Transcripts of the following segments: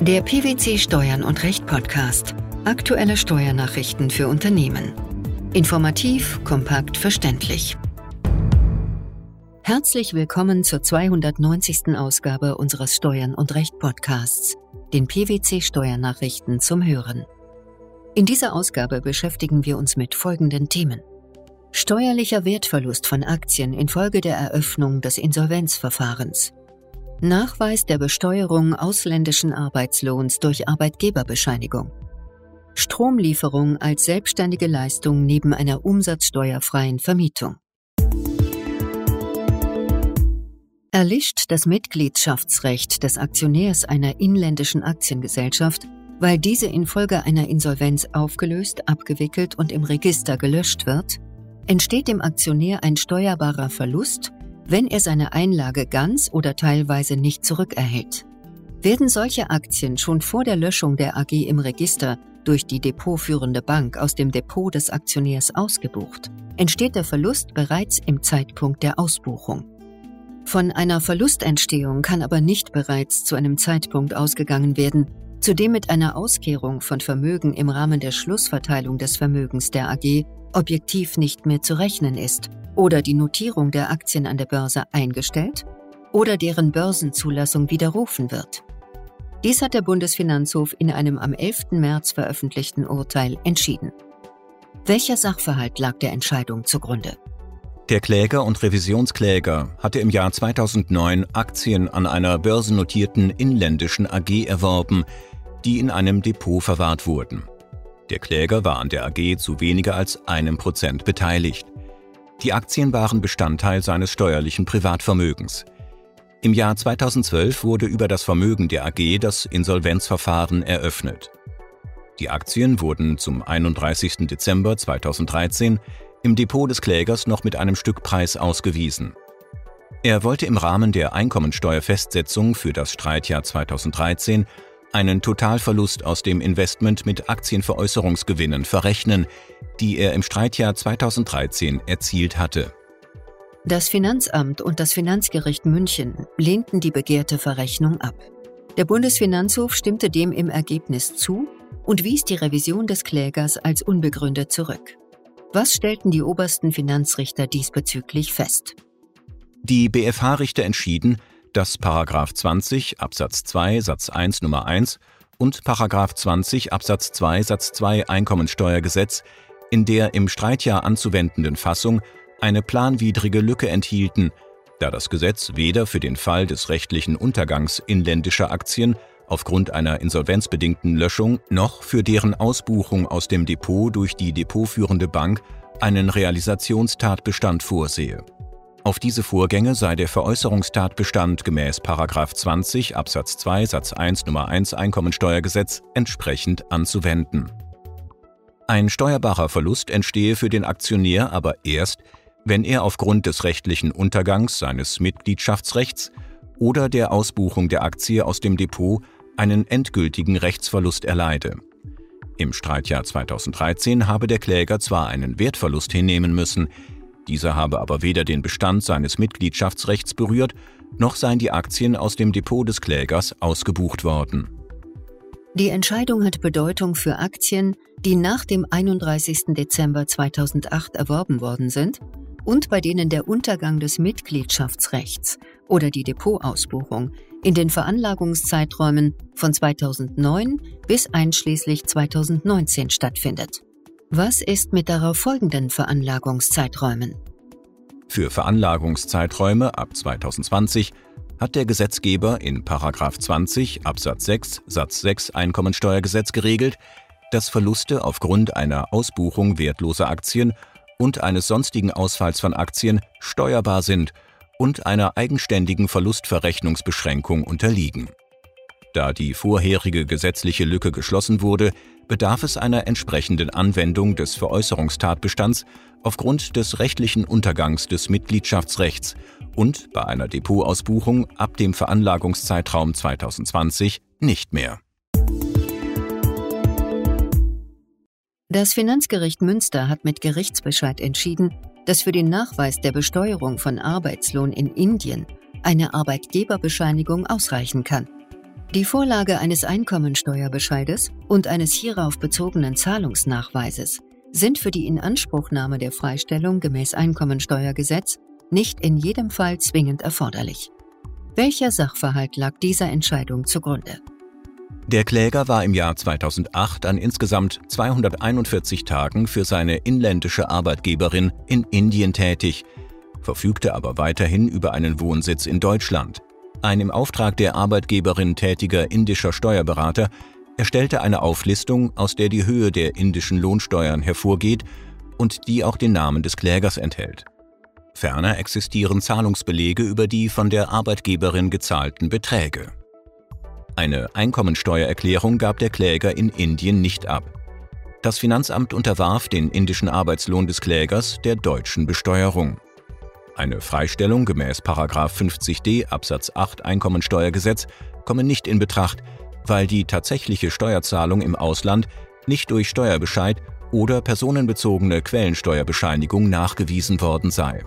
Der PwC Steuern und Recht Podcast. Aktuelle Steuernachrichten für Unternehmen. Informativ, kompakt, verständlich. Herzlich willkommen zur 290. Ausgabe unseres Steuern und Recht Podcasts, den PwC Steuernachrichten zum Hören. In dieser Ausgabe beschäftigen wir uns mit folgenden Themen. Steuerlicher Wertverlust von Aktien infolge der Eröffnung des Insolvenzverfahrens. Nachweis der Besteuerung ausländischen Arbeitslohns durch Arbeitgeberbescheinigung. Stromlieferung als selbstständige Leistung neben einer umsatzsteuerfreien Vermietung. Erlischt das Mitgliedschaftsrecht des Aktionärs einer inländischen Aktiengesellschaft, weil diese infolge einer Insolvenz aufgelöst, abgewickelt und im Register gelöscht wird, entsteht dem Aktionär ein steuerbarer Verlust wenn er seine Einlage ganz oder teilweise nicht zurückerhält. Werden solche Aktien schon vor der Löschung der AG im Register durch die depotführende Bank aus dem Depot des Aktionärs ausgebucht, entsteht der Verlust bereits im Zeitpunkt der Ausbuchung. Von einer Verlustentstehung kann aber nicht bereits zu einem Zeitpunkt ausgegangen werden, zu dem mit einer Auskehrung von Vermögen im Rahmen der Schlussverteilung des Vermögens der AG objektiv nicht mehr zu rechnen ist oder die Notierung der Aktien an der Börse eingestellt oder deren Börsenzulassung widerrufen wird. Dies hat der Bundesfinanzhof in einem am 11. März veröffentlichten Urteil entschieden. Welcher Sachverhalt lag der Entscheidung zugrunde? Der Kläger und Revisionskläger hatte im Jahr 2009 Aktien an einer börsennotierten inländischen AG erworben, die in einem Depot verwahrt wurden. Der Kläger war an der AG zu weniger als einem Prozent beteiligt. Die Aktien waren Bestandteil seines steuerlichen Privatvermögens. Im Jahr 2012 wurde über das Vermögen der AG das Insolvenzverfahren eröffnet. Die Aktien wurden zum 31. Dezember 2013 im Depot des Klägers noch mit einem Stückpreis ausgewiesen. Er wollte im Rahmen der Einkommensteuerfestsetzung für das Streitjahr 2013 einen Totalverlust aus dem Investment mit Aktienveräußerungsgewinnen verrechnen, die er im Streitjahr 2013 erzielt hatte. Das Finanzamt und das Finanzgericht München lehnten die begehrte Verrechnung ab. Der Bundesfinanzhof stimmte dem im Ergebnis zu und wies die Revision des Klägers als unbegründet zurück. Was stellten die obersten Finanzrichter diesbezüglich fest? Die BFH-Richter entschieden, dass § 20 Absatz 2 Satz 1 Nummer 1 und § 20 Absatz 2 Satz 2 Einkommensteuergesetz in der im Streitjahr anzuwendenden Fassung eine planwidrige Lücke enthielten, da das Gesetz weder für den Fall des rechtlichen Untergangs inländischer Aktien aufgrund einer insolvenzbedingten Löschung noch für deren Ausbuchung aus dem Depot durch die depotführende Bank einen Realisationstatbestand vorsehe. Auf diese Vorgänge sei der Veräußerungstatbestand gemäß 20 Absatz 2 Satz 1 Nummer 1 Einkommensteuergesetz entsprechend anzuwenden. Ein steuerbarer Verlust entstehe für den Aktionär aber erst, wenn er aufgrund des rechtlichen Untergangs seines Mitgliedschaftsrechts oder der Ausbuchung der Aktie aus dem Depot einen endgültigen Rechtsverlust erleide. Im Streitjahr 2013 habe der Kläger zwar einen Wertverlust hinnehmen müssen, dieser habe aber weder den Bestand seines Mitgliedschaftsrechts berührt, noch seien die Aktien aus dem Depot des Klägers ausgebucht worden. Die Entscheidung hat Bedeutung für Aktien, die nach dem 31. Dezember 2008 erworben worden sind und bei denen der Untergang des Mitgliedschaftsrechts oder die Depotausbuchung in den Veranlagungszeiträumen von 2009 bis einschließlich 2019 stattfindet. Was ist mit darauf folgenden Veranlagungszeiträumen? Für Veranlagungszeiträume ab 2020 hat der Gesetzgeber in 20 Absatz 6 Satz 6 Einkommensteuergesetz geregelt, dass Verluste aufgrund einer Ausbuchung wertloser Aktien und eines sonstigen Ausfalls von Aktien steuerbar sind und einer eigenständigen Verlustverrechnungsbeschränkung unterliegen. Da die vorherige gesetzliche Lücke geschlossen wurde, bedarf es einer entsprechenden Anwendung des Veräußerungstatbestands aufgrund des rechtlichen Untergangs des Mitgliedschaftsrechts und bei einer Depotausbuchung ab dem Veranlagungszeitraum 2020 nicht mehr. Das Finanzgericht Münster hat mit Gerichtsbescheid entschieden, dass für den Nachweis der Besteuerung von Arbeitslohn in Indien eine Arbeitgeberbescheinigung ausreichen kann. Die Vorlage eines Einkommensteuerbescheides und eines hierauf bezogenen Zahlungsnachweises sind für die Inanspruchnahme der Freistellung gemäß Einkommensteuergesetz nicht in jedem Fall zwingend erforderlich. Welcher Sachverhalt lag dieser Entscheidung zugrunde? Der Kläger war im Jahr 2008 an insgesamt 241 Tagen für seine inländische Arbeitgeberin in Indien tätig, verfügte aber weiterhin über einen Wohnsitz in Deutschland. Ein im Auftrag der Arbeitgeberin tätiger indischer Steuerberater erstellte eine Auflistung, aus der die Höhe der indischen Lohnsteuern hervorgeht und die auch den Namen des Klägers enthält. Ferner existieren Zahlungsbelege über die von der Arbeitgeberin gezahlten Beträge. Eine Einkommensteuererklärung gab der Kläger in Indien nicht ab. Das Finanzamt unterwarf den indischen Arbeitslohn des Klägers der deutschen Besteuerung. Eine Freistellung gemäß 50d Absatz 8 Einkommensteuergesetz komme nicht in Betracht, weil die tatsächliche Steuerzahlung im Ausland nicht durch Steuerbescheid oder personenbezogene Quellensteuerbescheinigung nachgewiesen worden sei.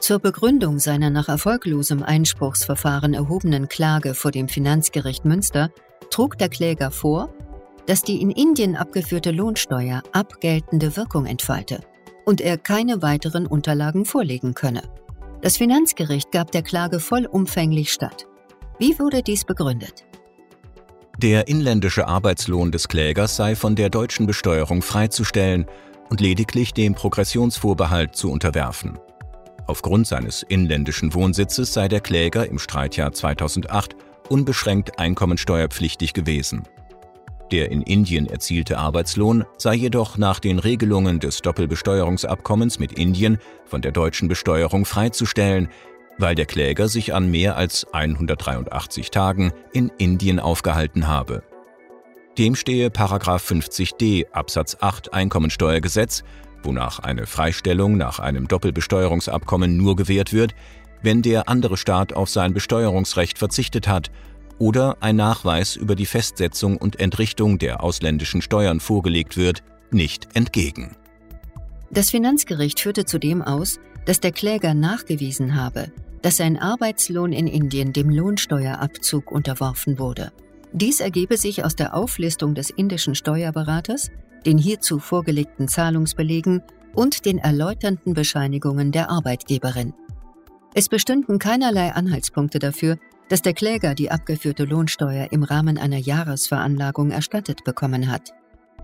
Zur Begründung seiner nach erfolglosem Einspruchsverfahren erhobenen Klage vor dem Finanzgericht Münster trug der Kläger vor, dass die in Indien abgeführte Lohnsteuer abgeltende Wirkung entfalte und er keine weiteren Unterlagen vorlegen könne. Das Finanzgericht gab der Klage vollumfänglich statt. Wie wurde dies begründet? Der inländische Arbeitslohn des Klägers sei von der deutschen Besteuerung freizustellen und lediglich dem Progressionsvorbehalt zu unterwerfen. Aufgrund seines inländischen Wohnsitzes sei der Kläger im Streitjahr 2008 unbeschränkt einkommensteuerpflichtig gewesen. Der in Indien erzielte Arbeitslohn sei jedoch nach den Regelungen des Doppelbesteuerungsabkommens mit Indien von der deutschen Besteuerung freizustellen, weil der Kläger sich an mehr als 183 Tagen in Indien aufgehalten habe. Dem stehe 50d Absatz 8 Einkommensteuergesetz wonach eine Freistellung nach einem Doppelbesteuerungsabkommen nur gewährt wird, wenn der andere Staat auf sein Besteuerungsrecht verzichtet hat oder ein Nachweis über die Festsetzung und Entrichtung der ausländischen Steuern vorgelegt wird, nicht entgegen. Das Finanzgericht führte zudem aus, dass der Kläger nachgewiesen habe, dass sein Arbeitslohn in Indien dem Lohnsteuerabzug unterworfen wurde. Dies ergebe sich aus der Auflistung des indischen Steuerberaters, den hierzu vorgelegten Zahlungsbelegen und den erläuternden Bescheinigungen der Arbeitgeberin. Es bestünden keinerlei Anhaltspunkte dafür, dass der Kläger die abgeführte Lohnsteuer im Rahmen einer Jahresveranlagung erstattet bekommen hat.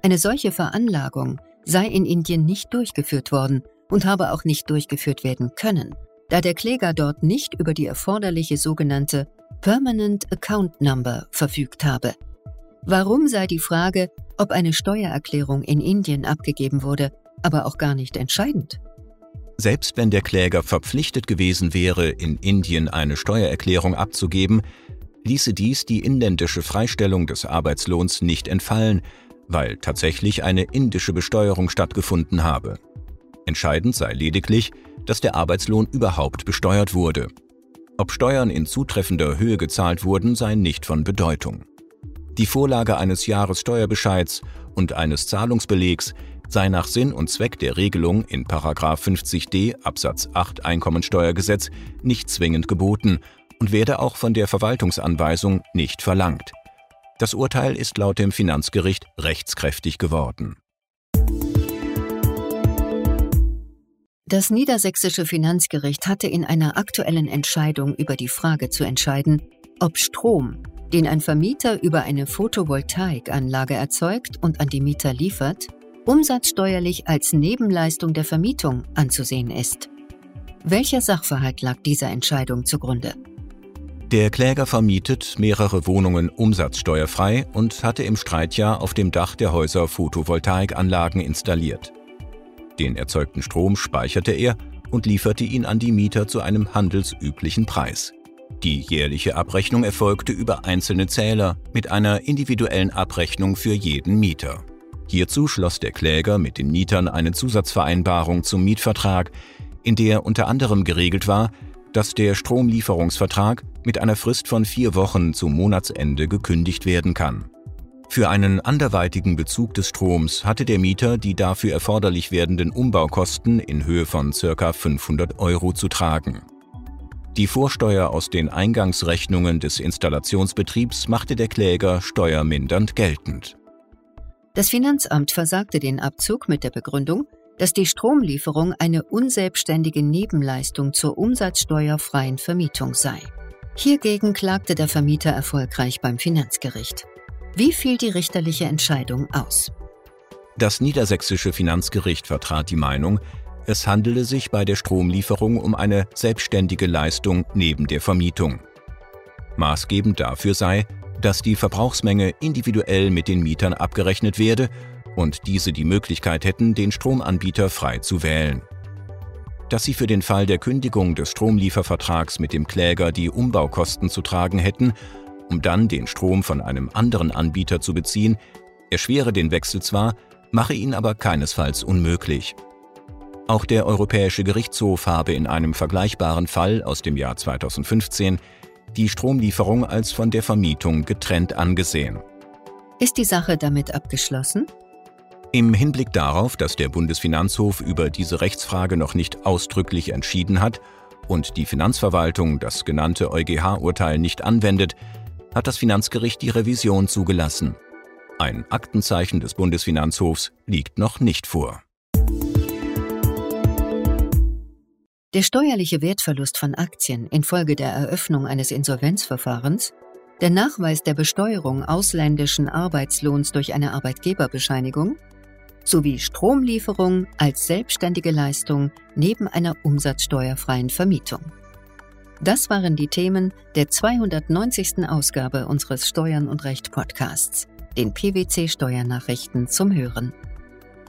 Eine solche Veranlagung sei in Indien nicht durchgeführt worden und habe auch nicht durchgeführt werden können, da der Kläger dort nicht über die erforderliche sogenannte Permanent Account Number verfügt habe. Warum sei die Frage, ob eine Steuererklärung in Indien abgegeben wurde, aber auch gar nicht entscheidend. Selbst wenn der Kläger verpflichtet gewesen wäre, in Indien eine Steuererklärung abzugeben, ließe dies die inländische Freistellung des Arbeitslohns nicht entfallen, weil tatsächlich eine indische Besteuerung stattgefunden habe. Entscheidend sei lediglich, dass der Arbeitslohn überhaupt besteuert wurde. Ob Steuern in zutreffender Höhe gezahlt wurden, sei nicht von Bedeutung. Die Vorlage eines Jahressteuerbescheids und eines Zahlungsbelegs sei nach Sinn und Zweck der Regelung in 50d Absatz 8 Einkommensteuergesetz nicht zwingend geboten und werde auch von der Verwaltungsanweisung nicht verlangt. Das Urteil ist laut dem Finanzgericht rechtskräftig geworden. Das niedersächsische Finanzgericht hatte in einer aktuellen Entscheidung über die Frage zu entscheiden, ob Strom den ein Vermieter über eine Photovoltaikanlage erzeugt und an die Mieter liefert, umsatzsteuerlich als Nebenleistung der Vermietung anzusehen ist. Welcher Sachverhalt lag dieser Entscheidung zugrunde? Der Kläger vermietet mehrere Wohnungen umsatzsteuerfrei und hatte im Streitjahr auf dem Dach der Häuser Photovoltaikanlagen installiert. Den erzeugten Strom speicherte er und lieferte ihn an die Mieter zu einem handelsüblichen Preis. Die jährliche Abrechnung erfolgte über einzelne Zähler mit einer individuellen Abrechnung für jeden Mieter. Hierzu schloss der Kläger mit den Mietern eine Zusatzvereinbarung zum Mietvertrag, in der unter anderem geregelt war, dass der Stromlieferungsvertrag mit einer Frist von vier Wochen zum Monatsende gekündigt werden kann. Für einen anderweitigen Bezug des Stroms hatte der Mieter die dafür erforderlich werdenden Umbaukosten in Höhe von ca. 500 Euro zu tragen. Die Vorsteuer aus den Eingangsrechnungen des Installationsbetriebs machte der Kläger steuermindernd geltend. Das Finanzamt versagte den Abzug mit der Begründung, dass die Stromlieferung eine unselbstständige Nebenleistung zur umsatzsteuerfreien Vermietung sei. Hiergegen klagte der Vermieter erfolgreich beim Finanzgericht. Wie fiel die richterliche Entscheidung aus? Das niedersächsische Finanzgericht vertrat die Meinung, es handele sich bei der Stromlieferung um eine selbstständige Leistung neben der Vermietung. Maßgebend dafür sei, dass die Verbrauchsmenge individuell mit den Mietern abgerechnet werde und diese die Möglichkeit hätten, den Stromanbieter frei zu wählen. Dass sie für den Fall der Kündigung des Stromliefervertrags mit dem Kläger die Umbaukosten zu tragen hätten, um dann den Strom von einem anderen Anbieter zu beziehen, erschwere den Wechsel zwar, mache ihn aber keinesfalls unmöglich. Auch der Europäische Gerichtshof habe in einem vergleichbaren Fall aus dem Jahr 2015 die Stromlieferung als von der Vermietung getrennt angesehen. Ist die Sache damit abgeschlossen? Im Hinblick darauf, dass der Bundesfinanzhof über diese Rechtsfrage noch nicht ausdrücklich entschieden hat und die Finanzverwaltung das genannte EuGH-Urteil nicht anwendet, hat das Finanzgericht die Revision zugelassen. Ein Aktenzeichen des Bundesfinanzhofs liegt noch nicht vor. Der steuerliche Wertverlust von Aktien infolge der Eröffnung eines Insolvenzverfahrens, der Nachweis der Besteuerung ausländischen Arbeitslohns durch eine Arbeitgeberbescheinigung sowie Stromlieferung als selbstständige Leistung neben einer umsatzsteuerfreien Vermietung. Das waren die Themen der 290. Ausgabe unseres Steuern und Recht Podcasts, den PwC Steuernachrichten zum Hören.